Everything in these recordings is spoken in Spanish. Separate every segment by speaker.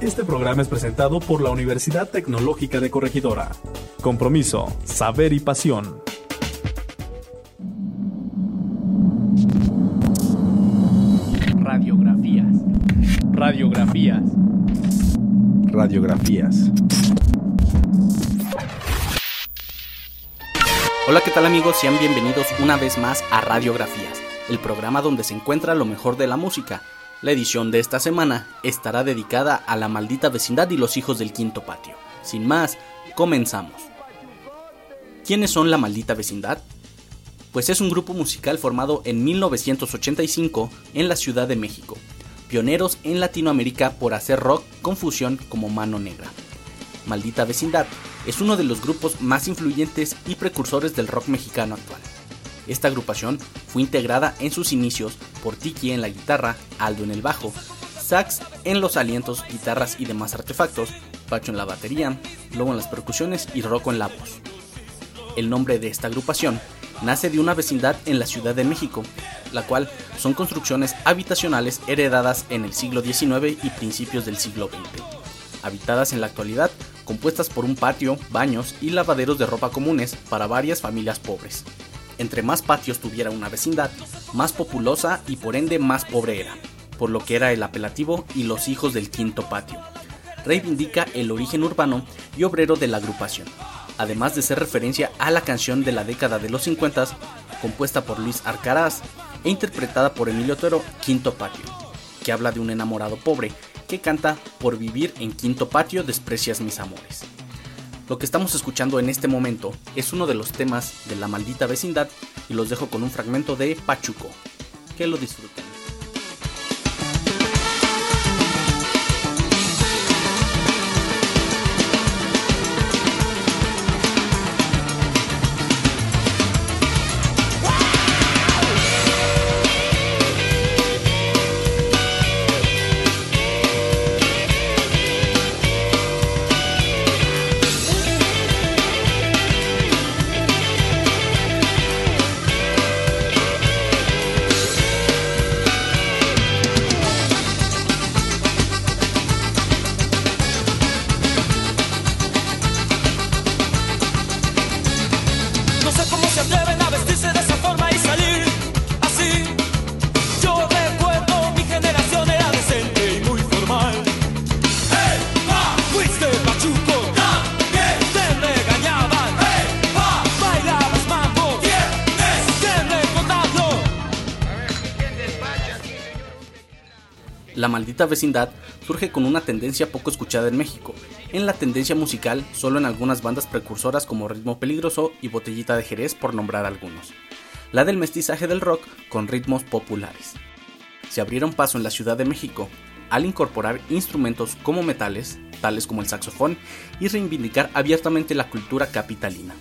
Speaker 1: Este programa es presentado por la Universidad Tecnológica de Corregidora. Compromiso, saber y pasión.
Speaker 2: Radiografías. Radiografías.
Speaker 3: Radiografías.
Speaker 4: Hola, ¿qué tal amigos? Sean bienvenidos una vez más a Radiografías, el programa donde se encuentra lo mejor de la música. La edición de esta semana estará dedicada a la maldita vecindad y los hijos del quinto patio. Sin más, comenzamos. ¿Quiénes son la maldita vecindad? Pues es un grupo musical formado en 1985 en la Ciudad de México, pioneros en Latinoamérica por hacer rock con fusión como mano negra. Maldita Vecindad es uno de los grupos más influyentes y precursores del rock mexicano actual. Esta agrupación fue integrada en sus inicios por Tiki en la guitarra, Aldo en el bajo, sax en los alientos, guitarras y demás artefactos, Pacho en la batería, Lobo en las percusiones y Rocco en la voz. El nombre de esta agrupación nace de una vecindad en la Ciudad de México, la cual son construcciones habitacionales heredadas en el siglo XIX y principios del siglo XX, habitadas en la actualidad, compuestas por un patio, baños y lavaderos de ropa comunes para varias familias pobres. Entre más patios tuviera una vecindad, más populosa y por ende más pobre era, por lo que era el apelativo y los hijos del quinto patio. Reivindica el origen urbano y obrero de la agrupación, además de ser referencia a la canción de la década de los 50, compuesta por Luis Arcaraz e interpretada por Emilio Toro, Quinto Patio, que habla de un enamorado pobre que canta Por vivir en Quinto Patio desprecias mis amores. Lo que estamos escuchando en este momento es uno de los temas de la maldita vecindad y los dejo con un fragmento de Pachuco. Que lo disfruten. La maldita vecindad surge con una tendencia poco escuchada en México, en la tendencia musical solo en algunas bandas precursoras como Ritmo Peligroso y Botellita de Jerez por nombrar algunos, la del mestizaje del rock con ritmos populares. Se abrieron paso en la Ciudad de México al incorporar instrumentos como metales, tales como el saxofón, y reivindicar abiertamente la cultura capitalina.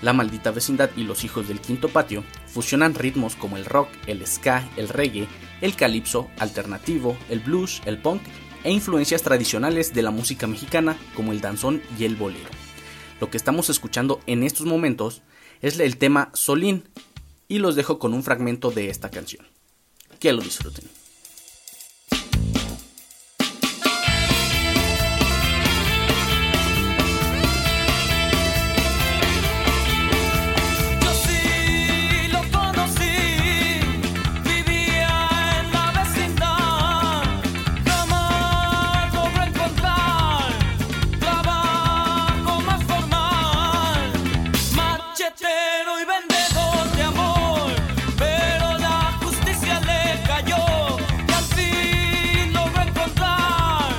Speaker 4: La maldita vecindad y los hijos del quinto patio fusionan ritmos como el rock, el ska, el reggae, el calipso, alternativo, el blues, el punk e influencias tradicionales de la música mexicana como el danzón y el bolero. Lo que estamos escuchando en estos momentos es el tema Solín y los dejo con un fragmento de esta canción. Que lo disfruten.
Speaker 5: y vendedor de amor, pero la justicia le cayó y al fin logró encontrar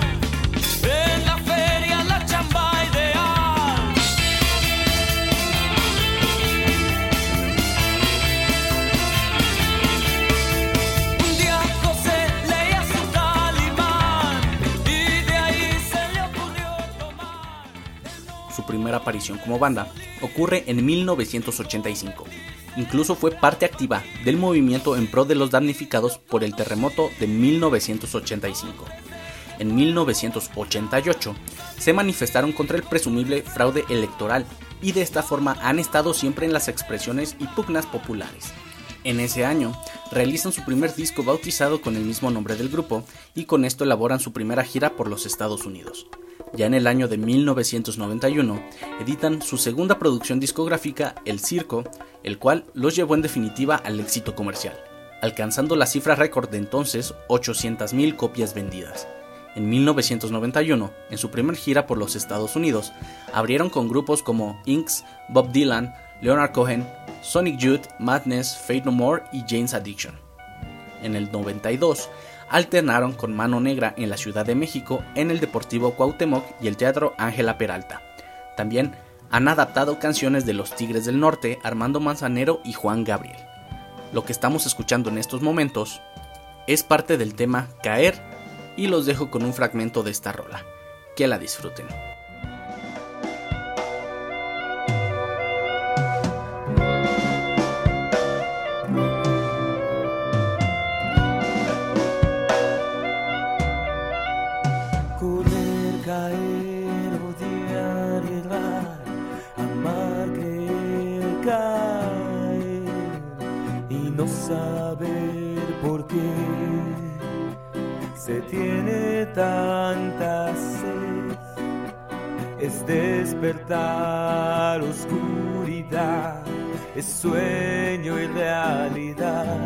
Speaker 5: en la feria la chamba ideal. Un día José leía su talimán y de ahí se le ocurrió tomar. Su
Speaker 4: primera aparición como banda ocurre en 1985. Incluso fue parte activa del movimiento en pro de los damnificados por el terremoto de 1985. En 1988 se manifestaron contra el presumible fraude electoral y de esta forma han estado siempre en las expresiones y pugnas populares. En ese año, realizan su primer disco bautizado con el mismo nombre del grupo y con esto elaboran su primera gira por los Estados Unidos. Ya en el año de 1991, editan su segunda producción discográfica, El Circo, el cual los llevó en definitiva al éxito comercial, alcanzando la cifra récord de entonces 800.000 copias vendidas. En 1991, en su primer gira por los Estados Unidos, abrieron con grupos como Inks, Bob Dylan, Leonard Cohen, Sonic Youth, Madness, Fate No More y Jane's Addiction. En el 92, alternaron con Mano Negra en la Ciudad de México, en el Deportivo Cuauhtémoc y el Teatro Ángela Peralta. También han adaptado canciones de Los Tigres del Norte, Armando Manzanero y Juan Gabriel. Lo que estamos escuchando en estos momentos es parte del tema Caer y los dejo con un fragmento de esta rola. Que la disfruten.
Speaker 3: Es sueño y realidad.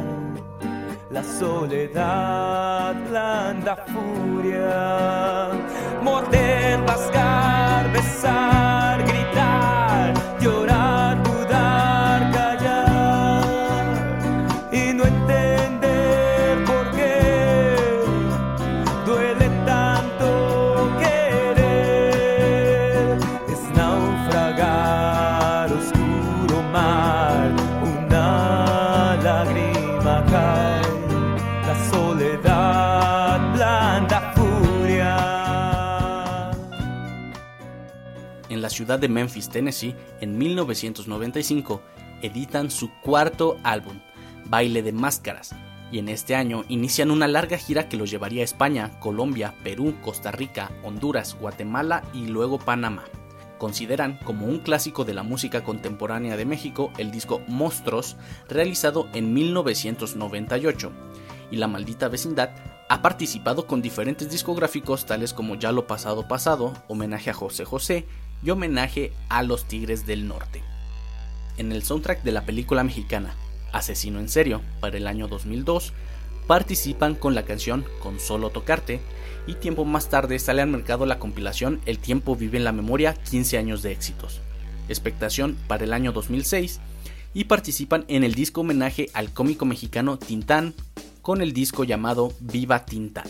Speaker 3: La soledad, blanda furia, morder, rasgar, besar,
Speaker 4: ciudad de Memphis, Tennessee, en 1995, editan su cuarto álbum, Baile de Máscaras, y en este año inician una larga gira que los llevaría a España, Colombia, Perú, Costa Rica, Honduras, Guatemala y luego Panamá. Consideran como un clásico de la música contemporánea de México el disco Monstruos, realizado en 1998, y La Maldita Vecindad ha participado con diferentes discográficos tales como Ya lo pasado pasado, homenaje a José José, y homenaje a los Tigres del Norte. En el soundtrack de la película mexicana Asesino en Serio para el año 2002, participan con la canción Con solo tocarte y tiempo más tarde sale al mercado la compilación El tiempo vive en la memoria 15 años de éxitos, expectación para el año 2006 y participan en el disco homenaje al cómico mexicano Tintán con el disco llamado Viva Tintán,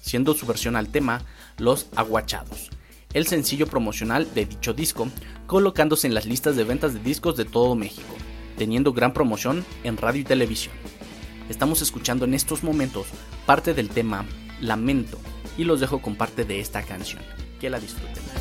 Speaker 4: siendo su versión al tema Los Aguachados el sencillo promocional de dicho disco, colocándose en las listas de ventas de discos de todo México, teniendo gran promoción en radio y televisión. Estamos escuchando en estos momentos parte del tema Lamento y los dejo con parte de esta canción. Que la disfruten.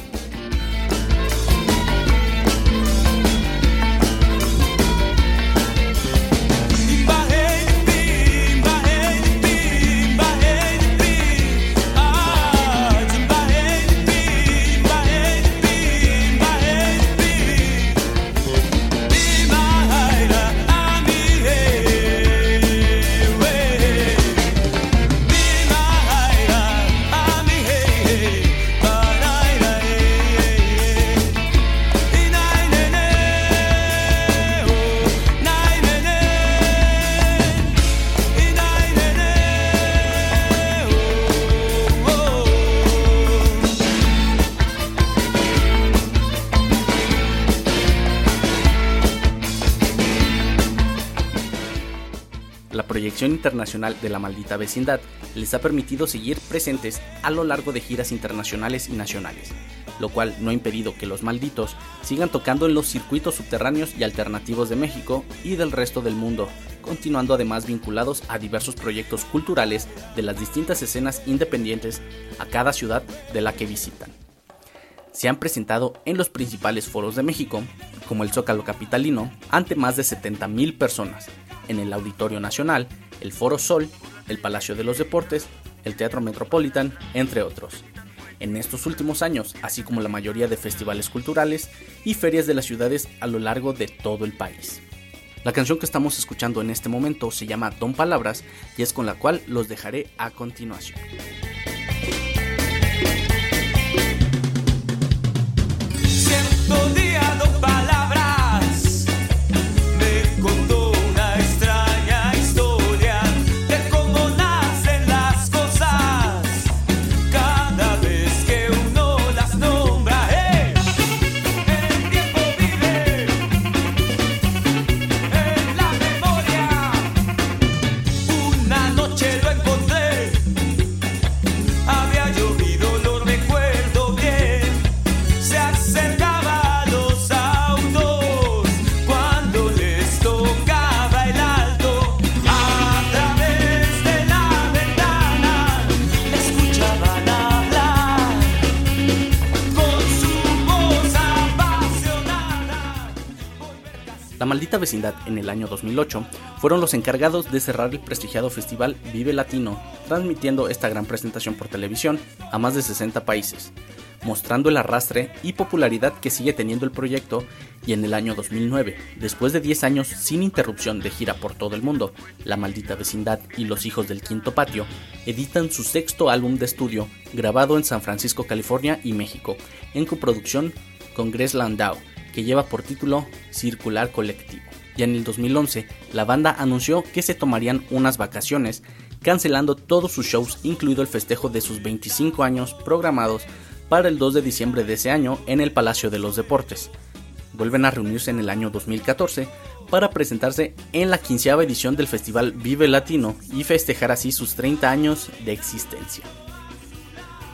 Speaker 4: Internacional de la maldita vecindad les ha permitido seguir presentes a lo largo de giras internacionales y nacionales, lo cual no ha impedido que los malditos sigan tocando en los circuitos subterráneos y alternativos de México y del resto del mundo, continuando además vinculados a diversos proyectos culturales de las distintas escenas independientes a cada ciudad de la que visitan. se han presentado en los principales foros de México, como el Zócalo Capitalino, ante más de 70.000 personas, en el Auditorio Nacional, el Foro Sol, el Palacio de los Deportes, el Teatro Metropolitan, entre otros. En estos últimos años, así como la mayoría de festivales culturales y ferias de las ciudades a lo largo de todo el país. La canción que estamos escuchando en este momento se llama Don Palabras y es con la cual los dejaré a continuación. Maldita Vecindad en el año 2008 fueron los encargados de cerrar el prestigiado festival Vive Latino, transmitiendo esta gran presentación por televisión a más de 60 países, mostrando el arrastre y popularidad que sigue teniendo el proyecto y en el año 2009, después de 10 años sin interrupción de gira por todo el mundo, La Maldita Vecindad y Los Hijos del Quinto Patio editan su sexto álbum de estudio grabado en San Francisco, California y México, en coproducción con Grace Landau que lleva por título Circular Colectivo. Ya en el 2011, la banda anunció que se tomarían unas vacaciones, cancelando todos sus shows, incluido el festejo de sus 25 años programados para el 2 de diciembre de ese año en el Palacio de los Deportes. Vuelven a reunirse en el año 2014 para presentarse en la quinceava edición del festival Vive Latino y festejar así sus 30 años de existencia.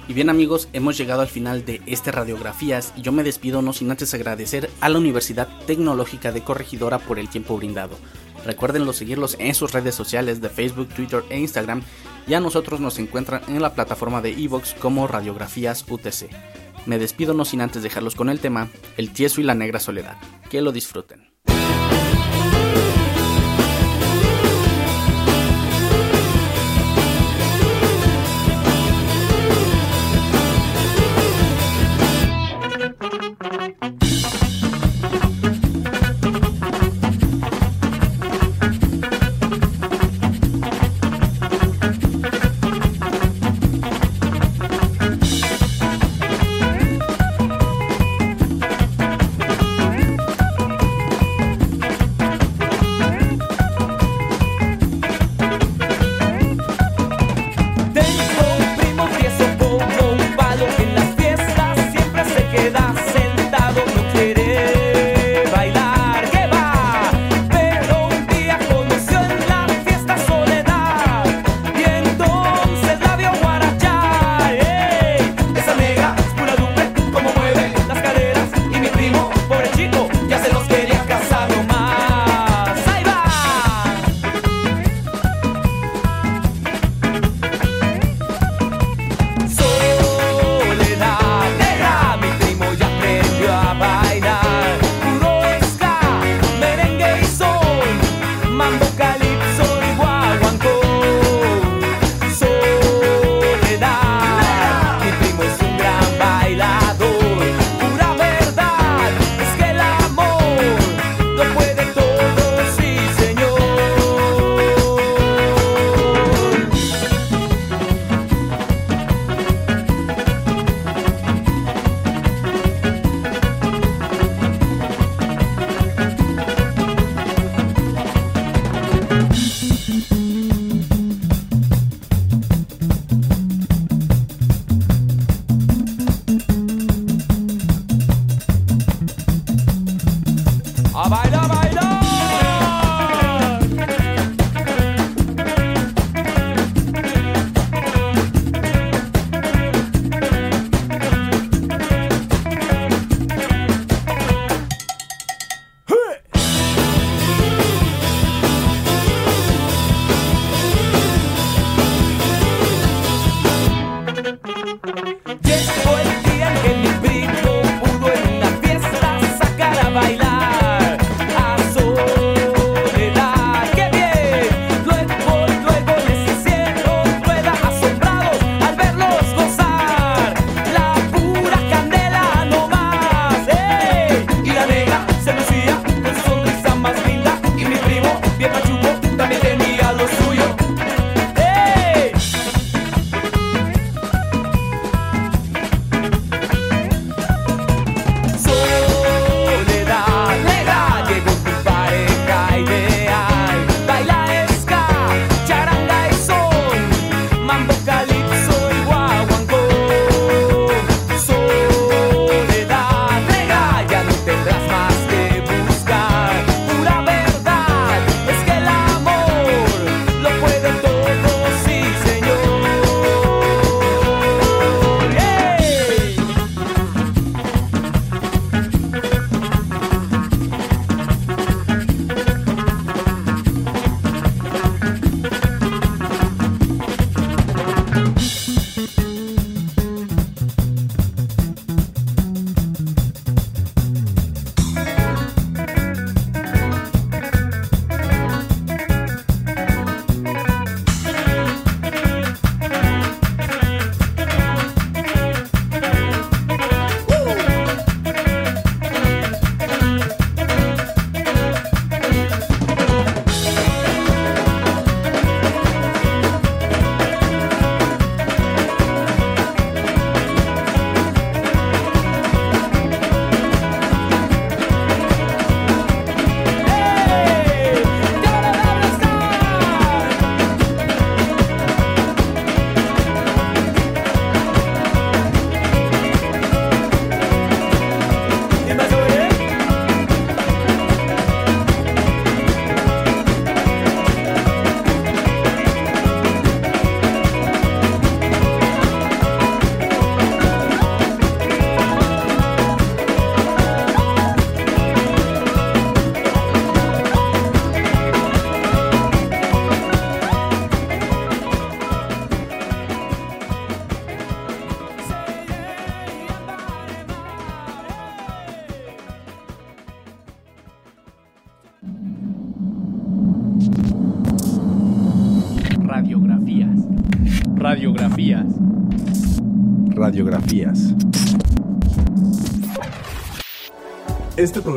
Speaker 4: Y bien amigos, hemos llegado al final de este Radiografías y yo me despido no sin antes agradecer a la Universidad Tecnológica de Corregidora por el tiempo brindado. Recuerdenlo seguirlos en sus redes sociales de Facebook, Twitter e Instagram y a nosotros nos encuentran en la plataforma de Evox como Radiografías UTC. Me despido no sin antes dejarlos con el tema El tieso y la negra soledad. Que lo disfruten.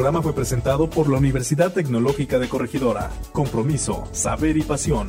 Speaker 1: Programa fue presentado por la Universidad Tecnológica de Corregidora. Compromiso, saber y pasión.